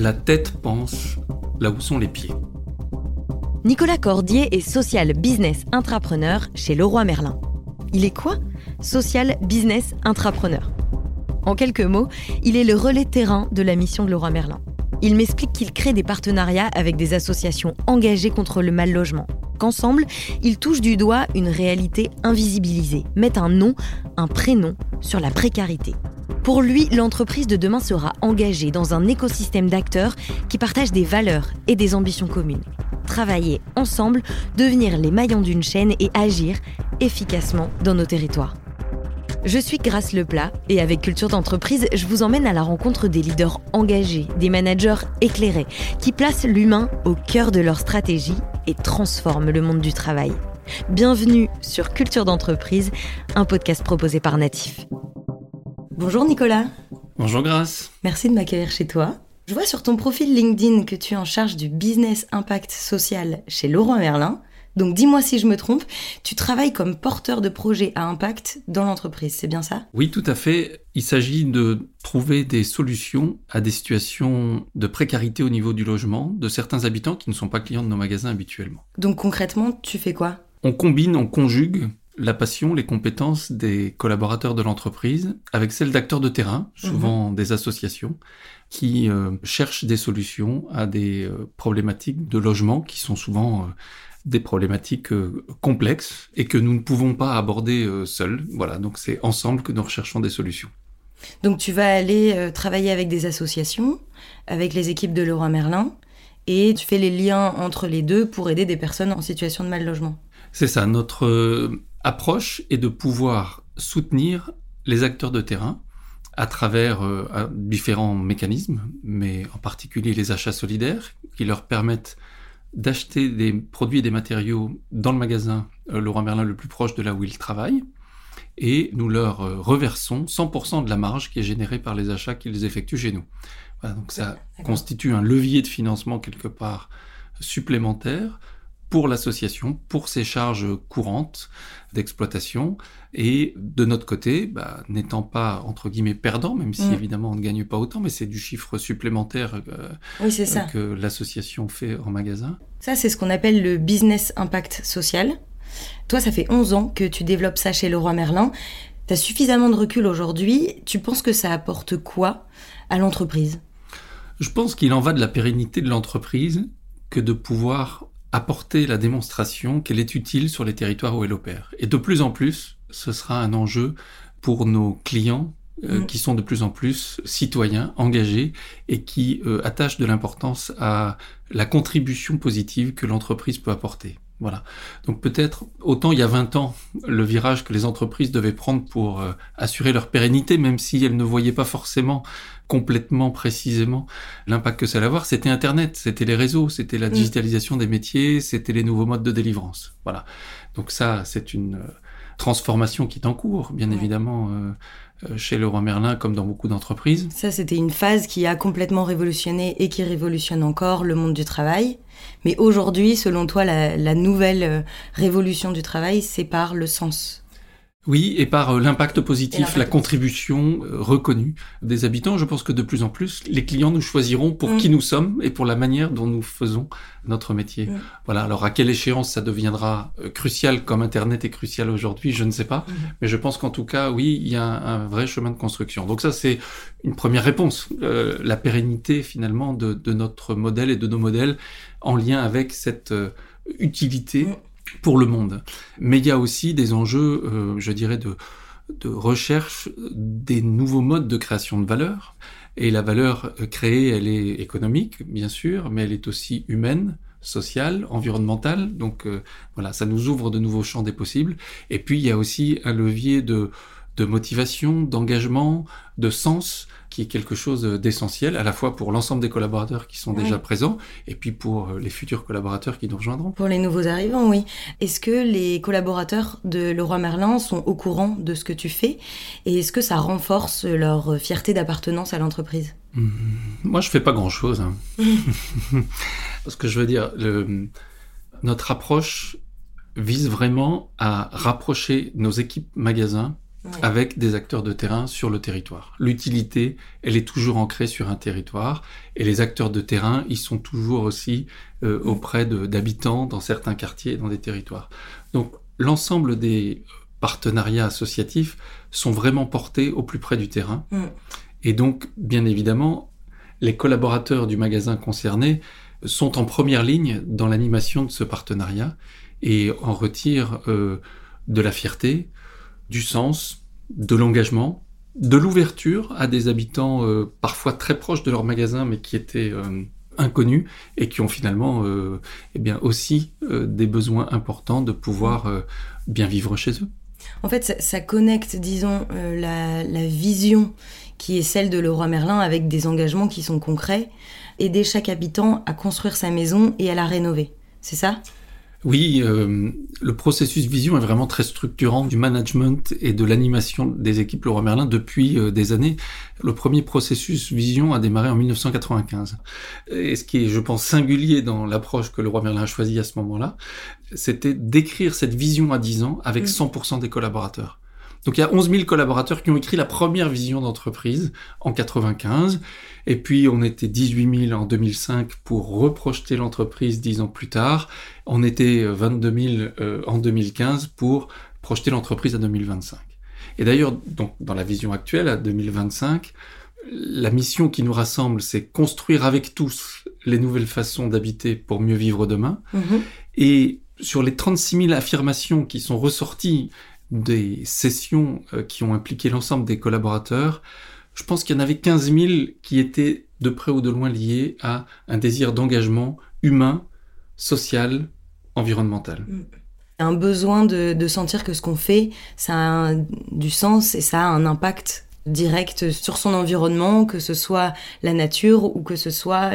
La tête pense là où sont les pieds. Nicolas Cordier est social business intrapreneur chez Leroy Merlin. Il est quoi Social business intrapreneur? En quelques mots, il est le relais terrain de la mission de Leroy Merlin. Il m'explique qu'il crée des partenariats avec des associations engagées contre le mal logement. Qu'ensemble, ils touchent du doigt une réalité invisibilisée, mettent un nom, un prénom sur la précarité. Pour lui, l'entreprise de demain sera engagée dans un écosystème d'acteurs qui partagent des valeurs et des ambitions communes. Travailler ensemble, devenir les maillons d'une chaîne et agir efficacement dans nos territoires. Je suis Grace Leplat et avec Culture d'entreprise, je vous emmène à la rencontre des leaders engagés, des managers éclairés, qui placent l'humain au cœur de leur stratégie et transforment le monde du travail. Bienvenue sur Culture d'entreprise, un podcast proposé par Natif. Bonjour Nicolas. Bonjour Grace. Merci de m'accueillir chez toi. Je vois sur ton profil LinkedIn que tu es en charge du business impact social chez Laurent Merlin. Donc dis-moi si je me trompe, tu travailles comme porteur de projet à impact dans l'entreprise, c'est bien ça? Oui, tout à fait. Il s'agit de trouver des solutions à des situations de précarité au niveau du logement de certains habitants qui ne sont pas clients de nos magasins habituellement. Donc concrètement, tu fais quoi? On combine, on conjugue la passion, les compétences des collaborateurs de l'entreprise avec celles d'acteurs de terrain, souvent des associations, qui euh, cherchent des solutions à des euh, problématiques de logement qui sont souvent euh, des problématiques complexes et que nous ne pouvons pas aborder seuls. Voilà, donc c'est ensemble que nous recherchons des solutions. Donc tu vas aller travailler avec des associations, avec les équipes de Leroy Merlin, et tu fais les liens entre les deux pour aider des personnes en situation de mal logement. C'est ça, notre approche est de pouvoir soutenir les acteurs de terrain à travers différents mécanismes, mais en particulier les achats solidaires qui leur permettent d'acheter des produits et des matériaux dans le magasin euh, Laurent Merlin le plus proche de là où ils travaillent, et nous leur euh, reversons 100% de la marge qui est générée par les achats qu'ils effectuent chez nous. Voilà, donc ça constitue un levier de financement quelque part supplémentaire pour l'association, pour ses charges courantes d'exploitation. Et de notre côté, bah, n'étant pas, entre guillemets, perdant, même si mm. évidemment on ne gagne pas autant, mais c'est du chiffre supplémentaire euh, oui, ça. que l'association fait en magasin. Ça, c'est ce qu'on appelle le business impact social. Toi, ça fait 11 ans que tu développes ça chez Leroy Merlin. Tu as suffisamment de recul aujourd'hui. Tu penses que ça apporte quoi à l'entreprise? Je pense qu'il en va de la pérennité de l'entreprise que de pouvoir apporter la démonstration qu'elle est utile sur les territoires où elle opère. Et de plus en plus, ce sera un enjeu pour nos clients euh, mm. qui sont de plus en plus citoyens, engagés et qui euh, attachent de l'importance à la contribution positive que l'entreprise peut apporter. Voilà. Donc peut-être autant il y a 20 ans, le virage que les entreprises devaient prendre pour euh, assurer leur pérennité, même si elles ne voyaient pas forcément complètement précisément l'impact que ça allait avoir, c'était Internet, c'était les réseaux, c'était la mm. digitalisation des métiers, c'était les nouveaux modes de délivrance. Voilà. Donc ça, c'est une euh, transformation qui est en cours, bien évidemment, euh, euh, chez Leroy Merlin comme dans beaucoup d'entreprises. Ça, c'était une phase qui a complètement révolutionné et qui révolutionne encore le monde du travail. Mais aujourd'hui, selon toi, la, la nouvelle euh, révolution du travail, c'est par le sens oui, et par euh, l'impact positif, la contribution euh, reconnue des habitants. Je pense que de plus en plus, les clients nous choisiront pour mm. qui nous sommes et pour la manière dont nous faisons notre métier. Mm. Voilà. Alors à quelle échéance ça deviendra euh, crucial comme Internet est crucial aujourd'hui, je ne sais pas. Mm. Mais je pense qu'en tout cas, oui, il y a un, vrai chemin de construction. Donc ça, c'est une première réponse. la pérennité finalement de, de, notre modèle et de nos modèles en lien avec cette utilité pour le monde. Mais il y a aussi des enjeux, euh, je dirais, de, de recherche des nouveaux modes de création de valeur. Et la valeur créée, elle est économique, bien sûr, mais elle est aussi humaine, sociale, environnementale. Donc euh, voilà, ça nous ouvre de nouveaux champs des possibles. Et puis il y a aussi un levier de, de motivation, d'engagement, de sens qui est quelque chose d'essentiel à la fois pour l'ensemble des collaborateurs qui sont déjà présents et puis pour euh, les futurs collaborateurs qui nous rejoindront. Pour les nouveaux arrivants, oui. Est-ce que les collaborateurs de Leroy Merlin sont au courant de ce que tu fais? Et est-ce que ça renforce leur fierté d'appartenance à l'entreprise? Mmh. Moi, je fais pas grand-chose. Hein. Parce que je veux dire, le, notre approche vise vraiment à rapprocher nos équipes magasins avec des acteurs de terrain sur le territoire. L'utilité, elle est toujours ancrée sur un territoire et les acteurs de terrain, ils sont toujours aussi euh, auprès d'habitants dans certains quartiers et dans des territoires. Donc l'ensemble des partenariats associatifs sont vraiment portés au plus près du terrain. Mm. Et donc, bien évidemment, les collaborateurs du magasin concerné sont en première ligne dans l'animation de ce partenariat et en retirent euh, de la fierté, du sens, de l'engagement, de l'ouverture à des habitants euh, parfois très proches de leur magasin mais qui étaient euh, inconnus et qui ont finalement euh, eh bien aussi des besoins importants de pouvoir bien vivre chez eux. En fait, ça, connecte, disons, la, la, vision qui est celle de Leroy Merlin avec des engagements qui sont concrets, aider chaque habitant à construire sa maison et à la rénover. C'est ça? Oui, euh, le processus vision est vraiment très structurant du management et de l'animation des équipes Leroy Merlin depuis euh, des années. Le premier processus vision a démarré en 1995. Et ce qui est, je pense, singulier dans l'approche que Leroy Merlin a choisie à ce moment-là, c'était d'écrire cette vision à 10 ans avec 100% mm. des collaborateurs. Donc il y a 11 000 collaborateurs qui ont écrit la première vision d'entreprise en 95, et puis on était 18 000 en 2005 pour reprojeter l'entreprise dix ans plus tard. On était 22 000 euh, en 2015 pour projeter l'entreprise à 2025. Et d'ailleurs, donc dans la vision actuelle à 2025, la mission qui nous rassemble, c'est construire avec tous les nouvelles façons d'habiter pour mieux vivre demain. Mm-hmm. Et sur les 36 000 affirmations qui sont ressorties des sessions euh, qui ont impliqué l'ensemble des collaborateurs, je pense qu'il y en avait 15 000 qui étaient de près ou de loin liés à un désir d'engagement humain, social, environnemental. Mm. Un besoin de, sentir que ce qu'on fait, ça a du sens et ça a un impact direct sur son environnement, que ce soit la nature ou que ce soit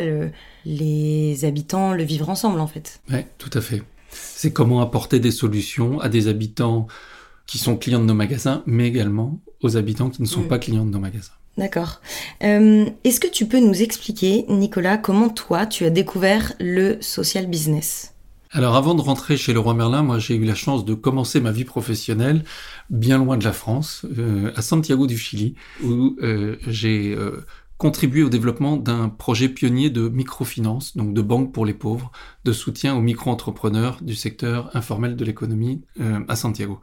les habitants, le vivre ensemble en fait. Oui, tout à fait. C'est comment apporter des solutions à des habitants qui sont clients de nos magasins, mais également aux habitants qui ne sont pas clients de nos magasins. D'accord. Euh, est-ce que tu peux nous expliquer, Nicolas, comment toi, tu as découvert le social business? Alors avant de rentrer chez le roi Merlin, moi j'ai eu la chance de commencer ma vie professionnelle bien loin de la France, euh, à Santiago du Chili, où euh, j'ai contribué au développement d'un projet pionnier de microfinance, donc de banque pour les pauvres, de soutien aux micro-entrepreneurs du secteur informel de l'économie à Santiago.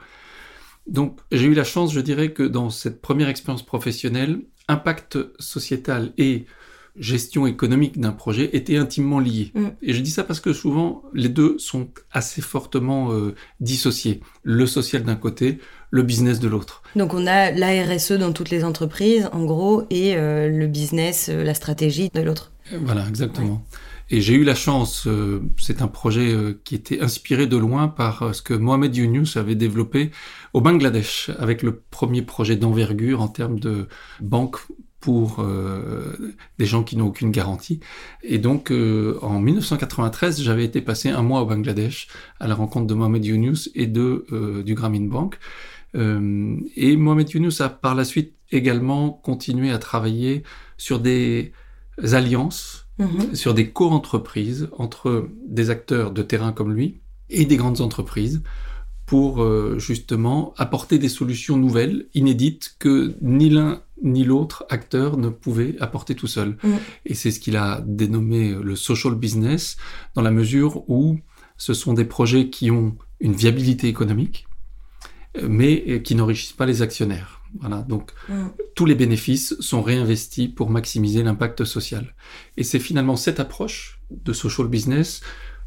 Donc j'ai eu la chance, je dirais, que dans cette première expérience professionnelle, impact sociétal et gestion économique d'un projet étaient intimement liés. Mm. Et je dis ça parce que souvent, les deux sont assez fortement euh, dissociés. Le social d'un côté, le business de l'autre. Donc on a la RSE dans toutes les entreprises, en gros, et euh, le business, euh, la stratégie de l'autre. Voilà, exactement. Et j'ai eu la chance, c'est un projet qui était inspiré de loin par ce que Mohamed Younous avait développé au Bangladesh, avec le premier projet d'envergure en termes de banque pour euh, des gens qui n'ont aucune garantie. Et donc, euh, en 1993, j'avais été passé un mois au Bangladesh à la rencontre de Mohamed Younous et de euh, du Grameen Bank. et Mohamed Younous a par la suite également continué à travailler sur des alliances, mm-hmm. sur des co-entreprises entre des acteurs de terrain comme lui et des grandes entreprises pour euh, justement apporter des solutions nouvelles, inédites, que ni l'un ni l'autre acteur ne pouvait apporter tout seul. Mm. Et c'est ce qu'il a dénommé le social business, dans la mesure où ce sont des projets qui ont une viabilité économique, mais qui n'enrichissent pas les actionnaires. Voilà, donc mm. tous les bénéfices sont réinvestis pour maximiser l'impact social. Et c'est finalement cette approche de social business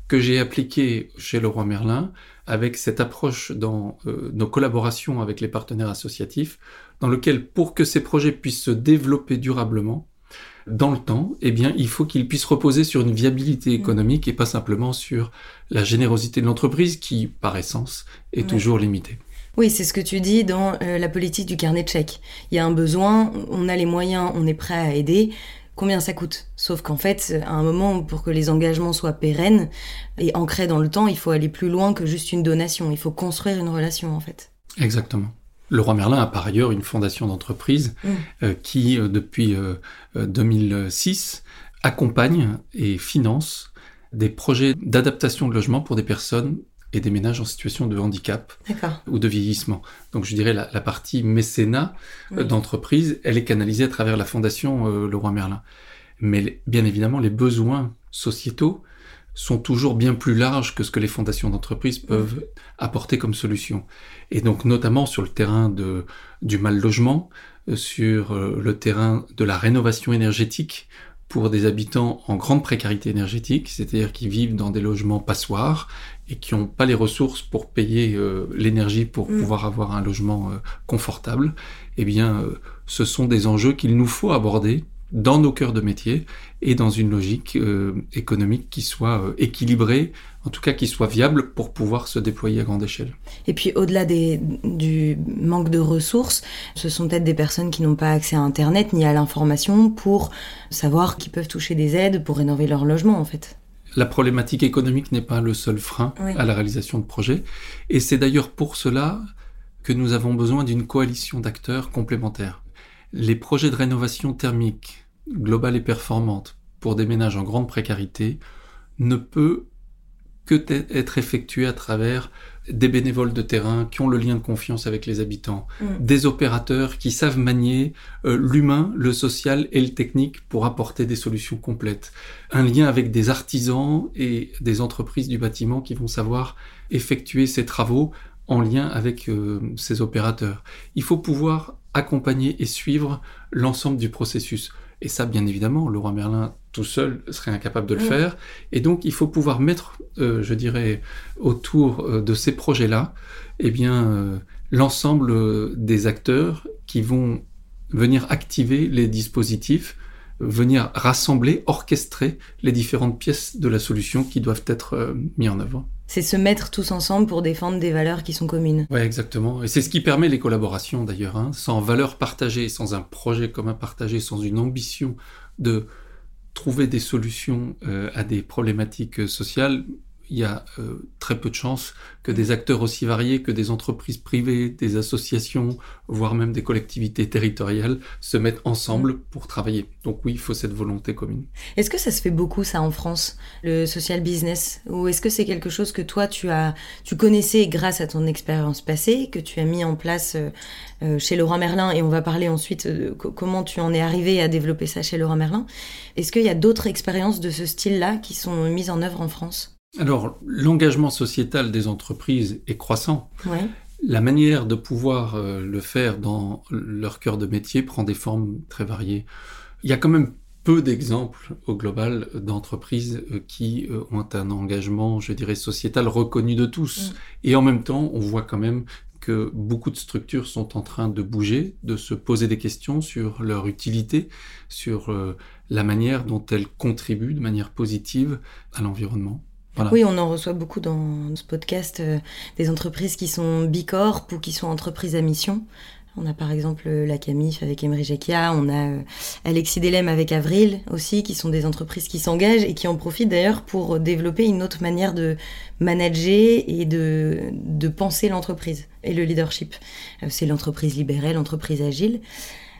que j'ai appliquée chez Leroy Merlin avec cette approche dans euh, nos collaborations avec les partenaires associatifs, dans lequel pour que ces projets puissent se développer durablement, dans le temps, eh bien, il faut qu'ils puissent reposer sur une viabilité mmh. économique et pas simplement sur la générosité de l'entreprise qui, par essence, est toujours limitée. Oui, c'est ce que tu dis dans euh, la politique du carnet de chèques. Il y a un besoin, on a les moyens, on est prêt à aider combien ça coûte? Sauf qu'en fait, à un moment, pour que les engagements soient pérennes et ancrés dans le temps, il faut aller plus loin que juste une donation. Il faut construire une relation, en fait. Exactement. Le roi Merlin a par ailleurs une fondation d'entreprise mm. euh, qui, euh, depuis 2006, euh, accompagne et finance des projets d'adaptation de logement pour des personnes et des ménages en situation de handicap ou de vieillissement. Donc je dirais la, la partie mécénat euh, d'entreprise, elle est canalisée à travers la fondation euh, Leroy Merlin. Mais bien évidemment, les besoins sociétaux sont toujours bien plus larges que ce que les fondations d'entreprise peuvent apporter comme solution. Et donc notamment sur le terrain de, du mal logement, euh, sur le terrain de la rénovation énergétique, pour des habitants en grande précarité énergétique, c'est-à-dire qui vivent dans des logements passoires et qui n'ont pas les ressources pour payer euh, l'énergie pour mm. pouvoir avoir un logement euh, confortable, eh bien, euh, ce sont des enjeux qu'il nous faut aborder dans nos cœurs de métier et dans une logique économique qui soit équilibrée, en tout cas qui soit viable pour pouvoir se déployer à grande échelle. Et puis au-delà du manque de ressources, ce sont peut-être des personnes qui n'ont pas accès à Internet ni à l'information pour savoir qu'ils peuvent toucher des aides pour rénover leur logement en fait la problématique économique n'est pas le seul frein à la réalisation de projets. Et c'est d'ailleurs pour cela que nous avons besoin d'une coalition d'acteurs complémentaires. Les projets de rénovation thermique globale et performante pour des ménages en grande précarité ne peut que être effectué à travers des bénévoles de terrain qui ont le lien de confiance avec les habitants, mm. des opérateurs qui savent manier euh, l'humain, le social et le technique pour apporter des solutions complètes, un lien avec des artisans et des entreprises du bâtiment qui vont savoir effectuer ces travaux en lien avec euh, ces opérateurs. Il faut pouvoir accompagner et suivre l'ensemble du processus. Et ça, bien évidemment, roi Merlin tout seul serait incapable de le faire. Et donc, il faut pouvoir mettre, euh, je dirais, autour euh, de ces projets-là, eh bien, euh, l'ensemble des acteurs qui vont venir activer les dispositifs, venir rassembler, orchestrer les différentes pièces de la solution qui doivent être mis en œuvre. C'est se mettre tous ensemble pour défendre des valeurs qui sont communes. Oui, exactement. Et c'est ce qui permet les collaborations d'ailleurs. Hein. Sans valeurs partagées, sans un projet commun partagé, sans une ambition de trouver des solutions euh, à des problématiques sociales, il y a euh, très peu de chances que des acteurs aussi variés que des entreprises privées, des associations, voire même des collectivités territoriales se mettent ensemble pour travailler. Donc oui, il faut cette volonté commune. Est-ce que ça se fait beaucoup ça en France, le social business, ou est-ce que c'est quelque chose que toi tu as, tu connaissais grâce à ton expérience passée, que tu as mis en place euh, euh, chez Laurent Merlin, et on va parler ensuite de comment tu en es arrivé à développer ça chez Laurent Merlin? Est-ce qu'il y a d'autres expériences de ce style-là qui sont mises en œuvre en France? Alors, l'engagement sociétal des entreprises est croissant. La manière de pouvoir euh, le faire dans leur cœur de métier prend des formes très variées. Il y a quand même peu d'exemples au global d'entreprises euh, qui euh, ont un engagement, je dirais, sociétal reconnu de tous. Mm. Et en même temps, on voit quand même que beaucoup de structures sont en train de bouger, de se poser des questions sur leur utilité, sur la manière dont elles contribuent de manière positive à l'environnement. Oui, on en reçoit beaucoup dans ce podcast euh, des entreprises qui sont bicorp ou qui sont entreprises à mission. On a par exemple euh, la Camif avec Emery Jacquia, on a euh, Alexis Delem avec Avril aussi, qui sont des entreprises qui s'engagent et qui en profitent d'ailleurs pour développer une autre manière de manager et de, de penser l'entreprise et le leadership. C'est l'entreprise libérée, l'entreprise agile.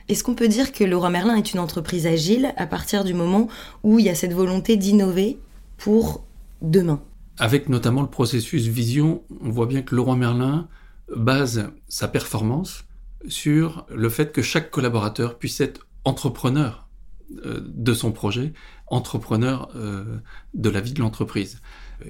Est-ce qu'on peut dire que Laurent Merlin est une entreprise agile à partir du moment où il y a cette volonté d'innover pour demain. Avec notamment le processus vision, on voit bien que Laurent Merlin base sa performance sur le fait que chaque collaborateur puisse être entrepreneur euh, de son projet, entrepreneur euh, de la vie de l'entreprise.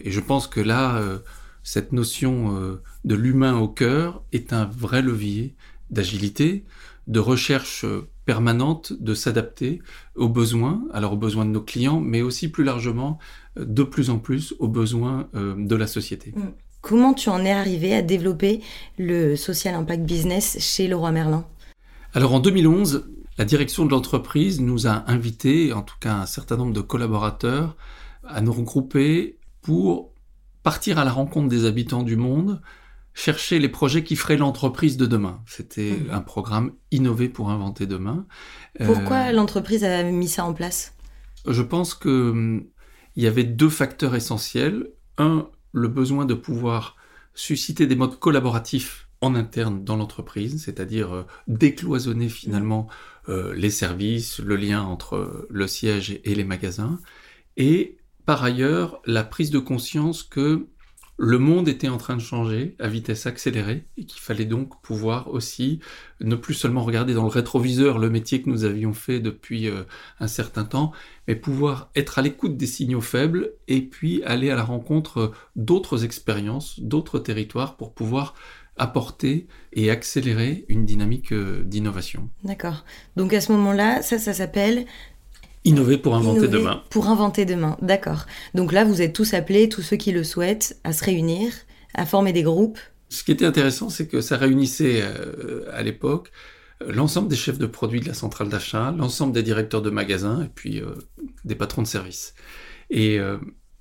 Et je pense que là, euh, cette notion de l'humain au cœur est un vrai levier d'agilité, de recherche permanente de s'adapter aux besoins, alors aux besoins de nos clients, mais aussi plus largement, de plus en plus aux besoins euh, de la société. Mm. Comment tu en es arrivé à développer le social impact business chez Leroy Merlin? Alors en 2011, la direction de l'entreprise nous a invités, en tout cas un certain nombre de collaborateurs, à nous regrouper pour partir à la rencontre des habitants du monde chercher les projets qui feraient l'entreprise de demain. C'était mhm. un programme innové pour inventer demain. Pourquoi euh, l'entreprise a mis ça en place? Je pense que hum, il y avait deux facteurs essentiels. Un, le besoin de pouvoir susciter des modes collaboratifs en interne dans l'entreprise, c'est-à-dire euh, décloisonner finalement euh, les services, le lien entre le siège et les magasins, et par ailleurs la prise de conscience que le monde était en train de changer à vitesse accélérée et qu'il fallait donc pouvoir aussi ne plus seulement regarder dans le rétroviseur le métier que nous avions fait depuis euh, un certain temps, mais pouvoir être à l'écoute des signaux faibles et puis aller à la rencontre d'autres expériences, d'autres territoires pour pouvoir apporter et accélérer une dynamique euh, d'innovation. D'accord. Donc à ce moment-là, ça, ça s'appelle Innover pour inventer demain. Pour inventer demain, d'accord. Donc là, vous êtes tous appelés, tous ceux qui le souhaitent, à se réunir, à former des groupes. Ce qui était intéressant, c'est que ça réunissait euh, à l'époque euh, l'ensemble des chefs de produits de la centrale d'achat, l'ensemble des directeurs de magasins et puis euh, des patrons de services. Et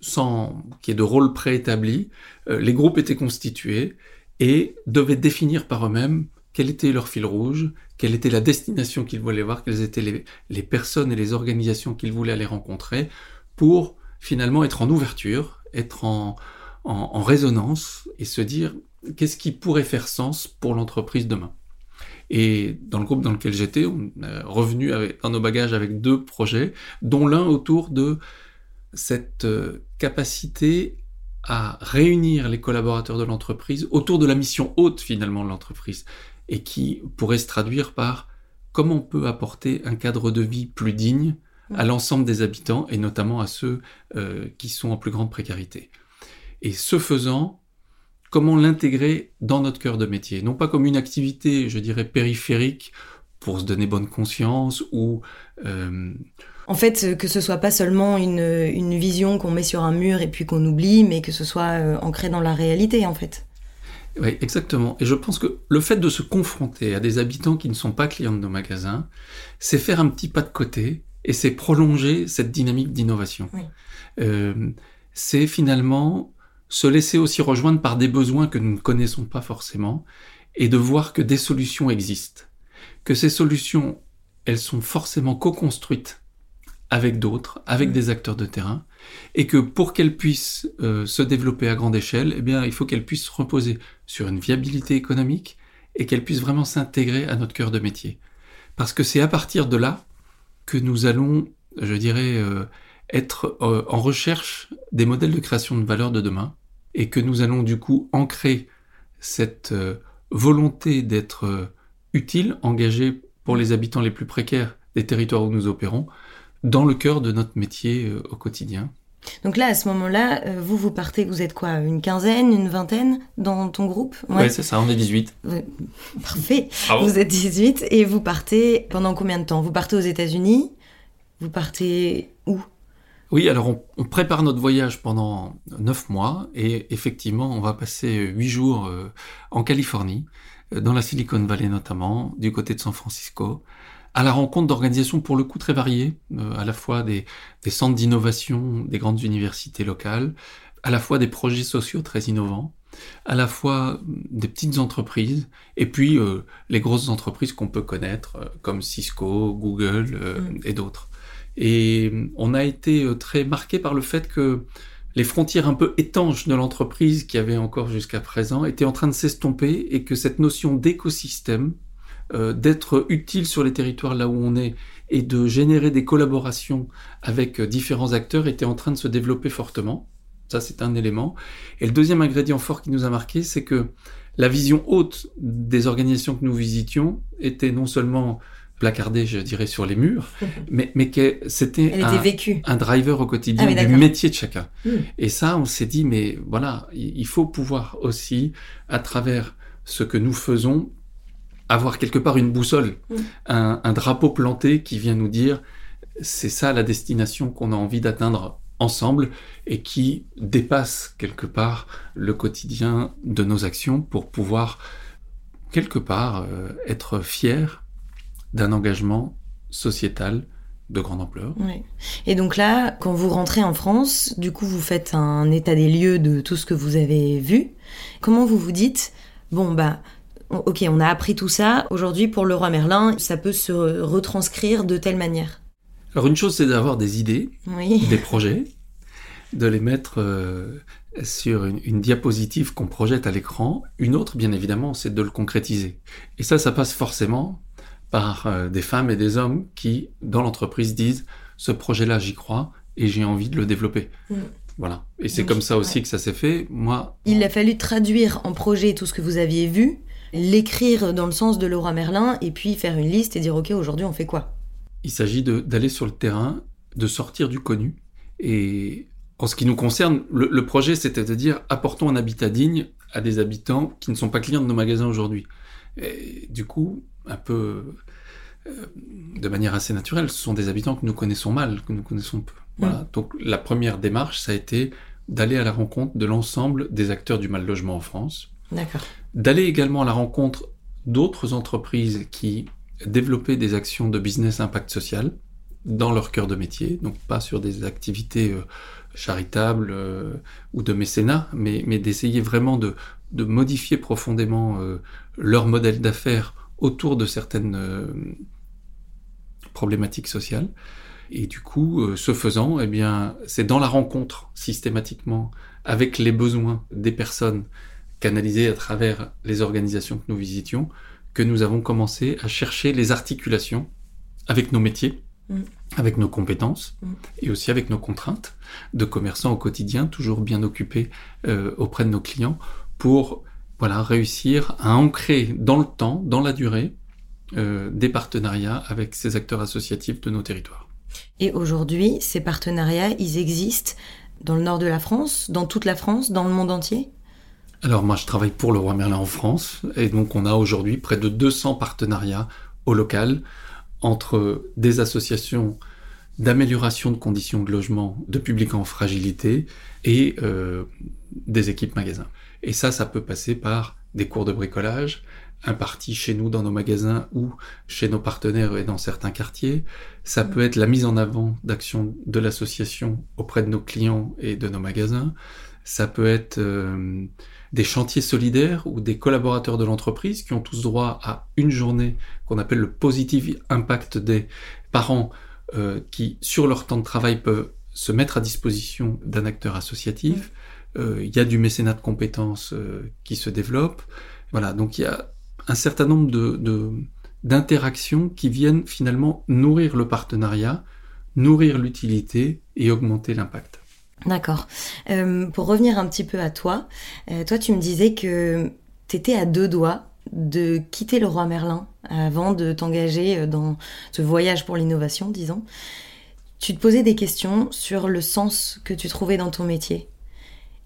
sans qu'il y ait de rôle préétabli, les groupes étaient constitués et devaient définir par eux-mêmes quel était leur fil rouge, quelle était la destination qu'ils voulaient voir, quelles étaient les, personnes et les organisations qu'ils voulaient aller rencontrer, pour finalement être en ouverture, être en, résonance et se dire qu'est-ce qui pourrait faire sens pour l'entreprise demain? Et dans le groupe dans lequel j'étais, on est revenu dans nos bagages avec deux projets, dont l'un autour de cette euh, capacité à réunir les collaborateurs de l'entreprise autour de la mission haute finalement de l'entreprise et qui pourrait se traduire par comment on peut apporter un cadre de vie plus digne à l'ensemble des habitants et notamment à ceux euh, qui sont en plus grande précarité. Et ce faisant, comment l'intégrer dans notre cœur de métier, non pas comme une activité, je dirais, périphérique pour se donner bonne conscience ou euh, en fait, que ce soit pas seulement une, une vision qu'on met sur un mur et puis qu'on oublie, mais que ce soit euh, ancré dans la réalité, en fait. Oui, exactement. Et je pense que le fait de se confronter à des habitants qui ne sont pas clients de nos magasins, c'est faire un petit pas de côté et c'est prolonger cette dynamique d'innovation. Euh, c'est finalement se laisser aussi rejoindre par des besoins que nous ne connaissons pas forcément et de voir que des solutions existent. Que ces solutions, elles sont forcément co-construites avec d'autres, avec des acteurs de terrain, et que pour qu'elle puisse euh, se développer à grande échelle, eh il faut qu'elle puisse reposer sur une viabilité économique et qu'elle puisse vraiment s'intégrer à notre cœur de métier. Parce que c'est à partir de là que nous allons, je dirais, euh, être euh, en recherche des modèles de création de valeur de demain et que nous allons du coup ancrer cette volonté d'être utile, engagé pour les habitants les plus précaires des territoires où nous opérons, dans le cœur de notre métier euh, au quotidien. Donc là, à ce moment-là, euh, vous, vous partez, vous êtes quoi Une quinzaine, une vingtaine dans ton groupe? Ouais, c'est ça, on est 18. Parfait. Vous êtes 18 et vous partez pendant combien de temps? Vous partez aux États-Unis? Vous partez où? Oui, alors on, prépare notre voyage pendant 9 mois et effectivement, on va passer 8 jours euh, en Californie, dans la Silicon Valley notamment, du côté de San Francisco à la rencontre d'organisations pour le coup très variées, euh, à la fois des, centres d'innovation des grandes universités locales, à la fois des projets sociaux très innovants, à la fois des petites entreprises, et puis euh, les grosses entreprises qu'on peut connaître, euh, comme Cisco, Google mm. et d'autres. Et on a été très marqué par le fait que les frontières un peu étanches de l'entreprise qui avait encore jusqu'à présent étaient en train de s'estomper et que cette notion d'écosystème euh, d'être utile sur les territoires là où on est et de générer des collaborations avec euh, différents acteurs était en train de se développer fortement. Ça, c'est un élément. Et le deuxième ingrédient fort qui nous a marqué, c'est que la vision haute des organisations que nous visitions était non seulement placardée, je dirais, sur les murs, mais, mais que c'était un, driver au quotidien ah du métier de chacun. Hmm. Et ça, on s'est dit, mais voilà, il faut pouvoir aussi, à travers ce que nous faisons, avoir quelque part une boussole, mm. un, drapeau planté qui vient nous dire c'est ça la destination qu'on a envie d'atteindre ensemble et qui dépasse quelque part le quotidien de nos actions pour pouvoir quelque part euh, être fier d'un engagement sociétal de grande ampleur. Et donc là, quand vous rentrez en France, du coup, vous faites un état des lieux de tout ce que vous avez vu. Comment vous vous dites, bon, bah, ok, on a appris tout ça. Aujourd'hui, pour le roi Merlin, ça peut se retranscrire de telle manière. Alors une chose, c'est d'avoir des idées, des projets, de les mettre euh, sur une, diapositive qu'on projette à l'écran. Une autre, bien évidemment, c'est de le concrétiser. Et ça, ça passe forcément par euh, des femmes et des hommes qui, dans l'entreprise, disent ce projet-là, j'y crois et j'ai envie de le développer. Mm. Voilà. Et c'est comme ça aussi que ça s'est fait. Moi. Il a fallu traduire en projet tout ce que vous aviez vu, l'écrire dans le sens de Laura Merlin, et puis faire une liste et dire ok aujourd'hui on fait quoi? Il s'agit d'aller sur le terrain, de sortir du connu. Et en ce qui nous concerne, le, projet c'était de dire apportons un habitat digne à des habitants qui ne sont pas clients de nos magasins aujourd'hui. Et du coup, un peu euh, de manière assez naturelle, ce sont des habitants que nous connaissons mal, que nous connaissons peu. Voilà. Donc la première démarche, ça a été d'aller à la rencontre de l'ensemble des acteurs du mal logement en France. D'accord. D'aller également à la rencontre d'autres entreprises qui développaient des actions de business impact social dans leur cœur de métier, donc pas sur des activités euh, charitables euh, ou de mécénat, mais, d'essayer vraiment de, modifier profondément euh, leur modèle d'affaires autour de certaines problématiques sociales. Et du coup, ce faisant, eh bien, c'est dans la rencontre systématiquement avec les besoins des personnes canalisées à travers les organisations que nous visitions que nous avons commencé à chercher les articulations avec nos métiers, mm. avec nos compétences mm. et aussi avec nos contraintes de commerçants au quotidien, toujours bien occupés euh, auprès de nos clients pour voilà réussir à ancrer dans le temps, dans la durée, euh, des partenariats avec ces acteurs associatifs de nos territoires. Et aujourd'hui, ces partenariats, ils existent dans le nord de la France, dans toute la France, dans le monde entier? Alors moi, je travaille pour le Roi Merlin en France, et donc on a aujourd'hui près de 200 partenariats au local entre des associations d'amélioration de conditions de logement de publics en fragilité et euh, des équipes magasins. Et ça, ça peut passer par des cours de bricolage, impartis chez nous dans nos magasins ou chez nos partenaires et dans certains quartiers. Ça peut être la mise en avant d'actions de l'association auprès de nos clients et de nos magasins. Ça peut être euh, des chantiers solidaires ou des collaborateurs de l'entreprise qui ont tous droit à une journée qu'on appelle le Positive Impact Day par an euh, qui, sur leur temps de travail, peuvent se mettre à disposition d'un acteur associatif. Euh, il y a du mécénat de compétences qui se développe. Voilà, donc il y a un certain nombre de, d'interactions qui viennent finalement nourrir le partenariat, nourrir l'utilité et augmenter l'impact. D'accord. Euh, pour revenir un petit peu à toi, euh, toi tu me disais que tu étais à deux doigts de quitter le roi Merlin avant de t'engager euh, dans ce voyage pour l'innovation, disons. Tu te posais des questions sur le sens que tu trouvais dans ton métier.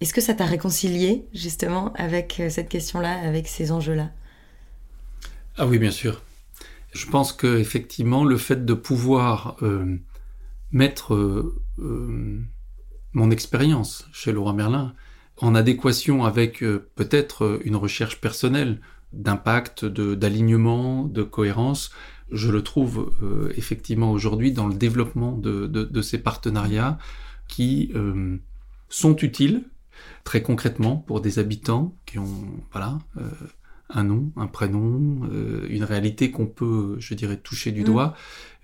Est-ce que ça t'a réconcilié justement avec cette question-là, avec ces enjeux-là? Ah oui, bien sûr. Je pense que effectivement, le fait de pouvoir mettre mon expérience chez Laurent Merlin en adéquation avec peut-être une recherche personnelle d'impact, d'alignement, de, cohérence, je le trouve effectivement aujourd'hui dans le développement de, de ces partenariats qui sont utiles très concrètement pour des habitants qui ont voilà un nom, un prénom, euh, une réalité qu'on peut, je dirais, toucher du mm. doigt,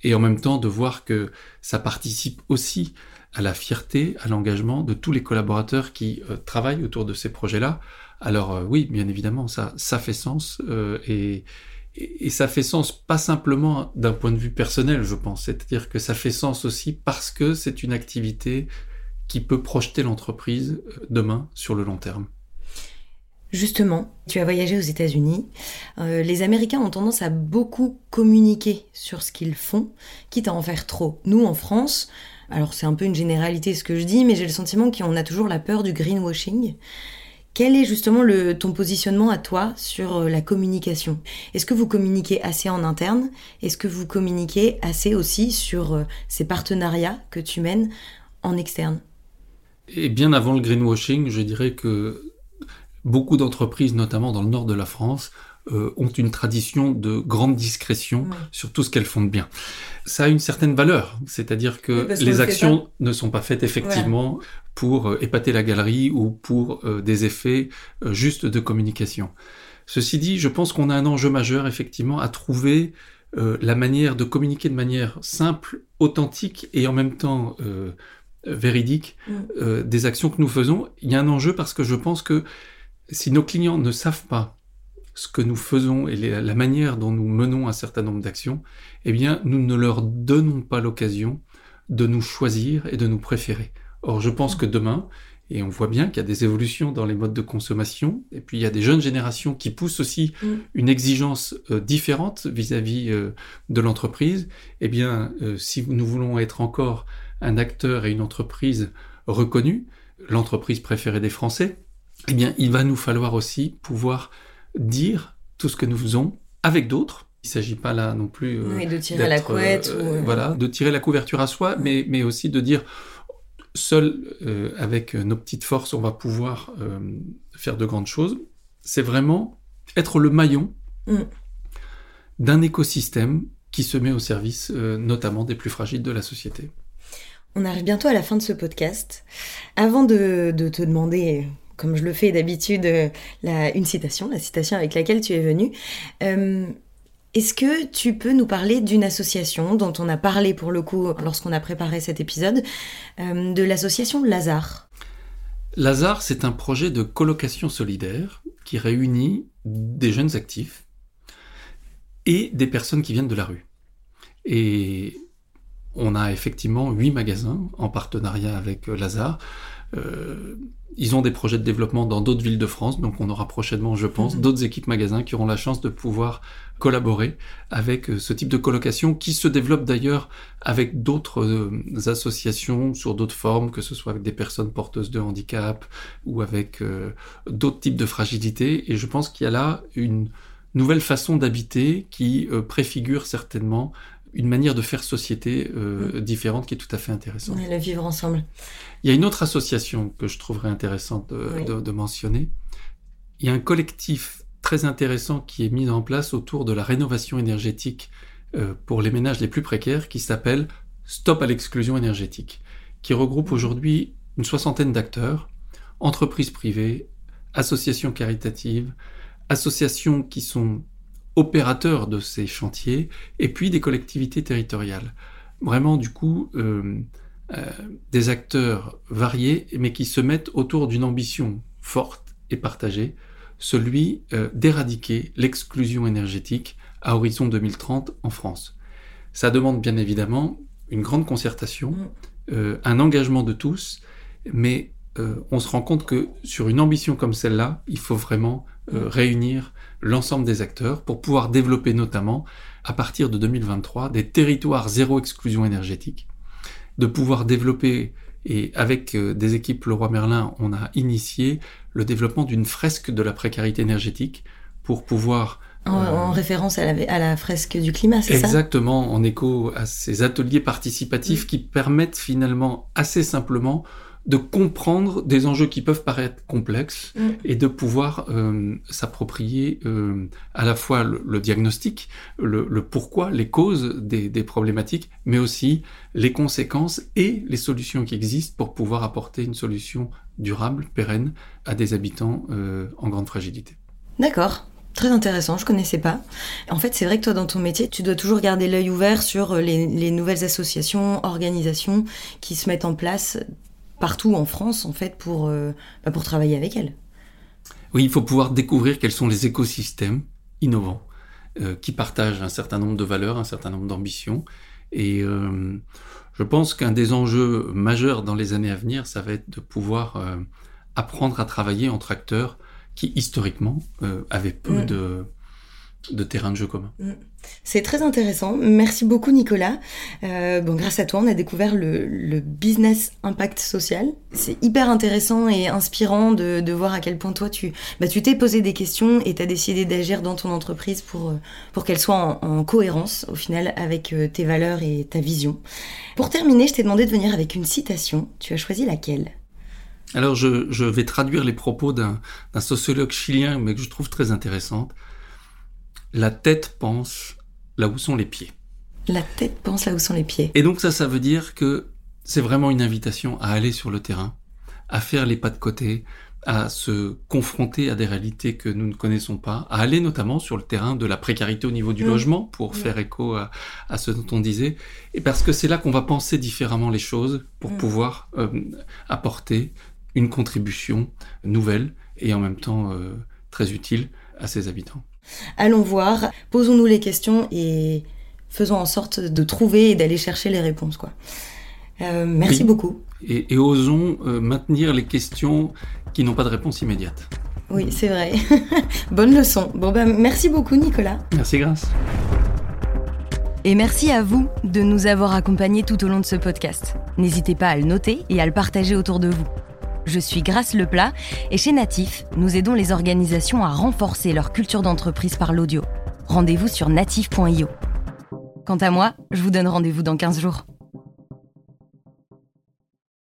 et en même temps de voir que ça participe aussi à la fierté, à l'engagement de tous les collaborateurs qui euh, travaillent autour de ces projets-là. Alors euh, oui, bien évidemment, ça, ça fait sens, et, et, ça fait sens pas simplement d'un point de vue personnel, je pense, c'est-à-dire que ça fait sens aussi parce que c'est une activité qui peut projeter l'entreprise demain sur le long terme. Justement, tu as voyagé aux États-Unis. Euh, les Américains ont tendance à beaucoup communiquer sur ce qu'ils font, quitte à en faire trop. Nous, en France, alors c'est un peu une généralité ce que je dis, mais j'ai le sentiment qu'on a toujours la peur du greenwashing. Quel est justement le, ton positionnement à toi sur euh, la communication? Est-ce que vous communiquez assez en interne? Est-ce que vous communiquez assez aussi sur euh, ces partenariats que tu mènes en externe? Et bien avant le greenwashing, je dirais que beaucoup d'entreprises, notamment dans le nord de la France, euh, ont une tradition de grande discrétion sur tout ce qu'elles font de bien. Ça a une certaine valeur, c'est-à-dire que les actions ne sont pas faites effectivement pour euh, épater la galerie ou pour euh, des effets juste de communication. Ceci dit, je pense qu'on a un enjeu majeur effectivement à trouver la manière de communiquer de manière simple, authentique et en même temps véridique mm. des actions que nous faisons. Il y a un enjeu parce que je pense que si nos clients ne savent pas ce que nous faisons et la manière dont nous menons un certain nombre d'actions, eh bien, nous ne leur donnons pas l'occasion de nous choisir et de nous préférer. Or, je pense que demain, et on voit bien qu'il y a des évolutions dans les modes de consommation. Et puis il y a des jeunes générations qui poussent aussi mm. une exigence euh, différente vis-à-vis euh, de l'entreprise. Eh bien, euh, si nous voulons être encore un acteur et une entreprise reconnue, l'entreprise préférée des Français, eh bien, il va nous falloir aussi pouvoir dire tout ce que nous faisons avec d'autres. Il ne s'agit pas là non plus de tirer la couette, voilà, de tirer la couverture à soi, mais, mais aussi de dire seul, euh, avec nos petites forces, on va pouvoir euh, faire de grandes choses. C'est vraiment être le maillon mm. d'un écosystème qui se met au service euh, notamment des plus fragiles de la société. On arrive bientôt à la fin de ce podcast. Avant de, te demander, comme je le fais d'habitude, une citation, la citation avec laquelle tu es venu, est-ce que tu peux nous parler d'une association dont on a parlé pour le coup lorsqu'on a préparé cet épisode, euh, de l'association Lazare? Lazare, c'est un projet de colocation solidaire qui réunit des jeunes actifs et des personnes qui viennent de la rue. Et on a effectivement huit magasins en partenariat avec Lazare. Euh, ils ont des projets de développement dans d'autres villes de France, donc on aura prochainement, je pense, mhm. d'autres équipes magasins qui auront la chance de pouvoir collaborer avec euh, ce type de colocation qui se développe d'ailleurs avec d'autres euh, associations sur d'autres formes, que ce soit avec des personnes porteuses de handicap ou avec euh, d'autres types de fragilité. Et je pense qu'il y a là une nouvelle façon d'habiter qui préfigure certainement une manière de faire société mm. différente qui est tout à fait intéressante. le vivre ensemble. Il y a une autre association que je trouverais intéressante de mentionner. Il y a un collectif très intéressant qui est mis en place autour de la rénovation énergétique euh, pour les ménages les plus précaires qui s'appelle Stop à l'exclusion énergétique, qui regroupe mmh. aujourd'hui une soixantaine d'acteurs, entreprises privées, associations caritatives, associations qui sont opérateurs de ces chantiers, et puis des collectivités territoriales. Vraiment, du coup, euh, euh, des acteurs variés, mais qui se mettent autour d'une ambition forte et partagée celui euh, d'éradiquer l'exclusion énergétique à horizon 2030 en France. Ça demande bien évidemment une grande concertation, mm. euh, un engagement de tous, mais euh, on se rend compte que sur une ambition comme celle-là, il faut vraiment réunir l'ensemble des acteurs pour pouvoir développer notamment, à partir de 2023, des territoires zéro exclusion énergétique, de pouvoir développer et avec euh, des équipes Leroy Merlin, on a initié le développement d'une fresque de la précarité énergétique pour pouvoir en, euh, référence à la, à la, fresque du climat, c'est ça? Exactement, en écho à ces ateliers participatifs mm. qui permettent finalement assez simplement de comprendre des enjeux qui peuvent paraître complexes mm. et de pouvoir euh, s'approprier euh, à la fois le, diagnostic, le, pourquoi, les causes des, problématiques, mais aussi les conséquences et les solutions qui existent pour pouvoir apporter une solution durable, pérenne à des habitants euh, en grande fragilité. D'accord. Très intéressant, je connaissais pas. En fait, c'est vrai que toi, dans ton métier, tu dois toujours garder l'œil ouvert sur les, les, nouvelles associations, organisations qui se mettent en place partout en France, en fait, pour, euh, bah, pour travailler avec elle. Oui, il faut pouvoir découvrir quels sont les écosystèmes innovants euh, qui partagent un certain nombre de valeurs, un certain nombre d'ambitions. Et euh, je pense qu'un des enjeux majeurs dans les années à venir, ça va être de pouvoir apprendre à travailler entre acteurs qui, historiquement, avaient peu mm. de de terrain de jeu commun. Mm. C'est très intéressant. Merci beaucoup Nicolas. Euh, bon, grâce à toi, on a découvert le, business impact social. C'est hyper intéressant et inspirant de, voir à quel point toi, tu bah, tu t'es posé des questions et tu as décidé d'agir dans ton entreprise pour, euh, pour qu'elle soit en, cohérence au final avec euh, tes valeurs et ta vision. Pour terminer, je t'ai demandé de venir avec une citation. Tu as choisi laquelle? Alors je, je vais traduire les propos d'un sociologue chilien, mais que je trouve très intéressante la tête pense là où sont les pieds. La tête pense là où sont les pieds. Et donc ça, ça veut dire que c'est vraiment une invitation à aller sur le terrain, à faire les pas de côté, à se confronter à des réalités que nous ne connaissons pas, à aller notamment sur le terrain de la précarité au niveau du mmh. logement, pour mmh. faire écho à, ce dont on disait, et parce que c'est là qu'on va penser différemment les choses pour mmh. pouvoir euh, apporter une contribution nouvelle et en même temps euh, très utile à ses habitants. Allons voir, posons-nous les questions et faisons en sorte de trouver et d'aller chercher les réponses. Quoi. merci beaucoup. Et, osons maintenir les questions qui n'ont pas de réponse immédiate. Oui, c'est vrai. Bonne leçon. Bon ben, merci beaucoup Nicolas. Merci Grâce. Et merci à vous de nous avoir accompagnés tout au long de ce podcast. N'hésitez pas à le noter et à le partager autour de vous. Je suis Grace Leplat et chez Natif, nous aidons les organisations à renforcer leur culture d'entreprise par l'audio. Rendez-vous sur natif.io. Quant à moi, je vous donne rendez-vous dans 15 jours.